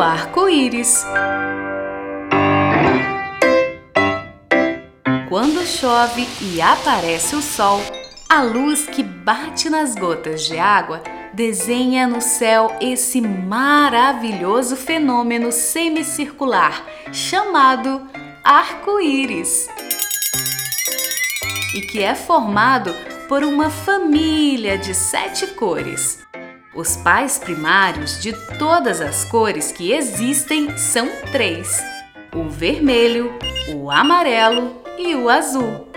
arco-íris. Quando chove e aparece o sol, a luz que bate nas gotas de água desenha no céu esse maravilhoso fenômeno semicircular chamado arco-íris. E que é formado por uma família de sete cores. Os pais primários de todas as cores que existem são três: o vermelho, o amarelo e o azul.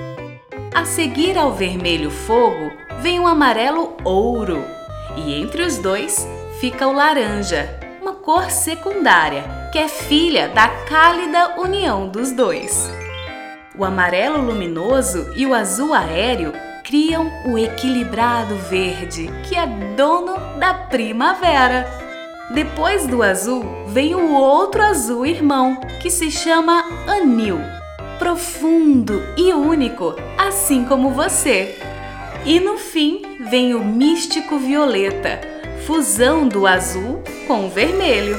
A seguir ao vermelho fogo vem o amarelo ouro, e entre os dois fica o laranja, uma cor secundária, que é filha da cálida união dos dois. O amarelo luminoso e o azul aéreo criam o equilibrado verde, que é dono da primavera. Depois do azul vem o outro azul irmão, que se chama anil, profundo e único, assim como você. E no fim vem o místico violeta, fusão do azul com o vermelho.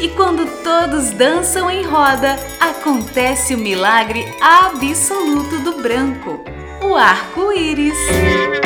E quando todos dançam em roda, acontece o milagre absoluto do branco, o arco-íris.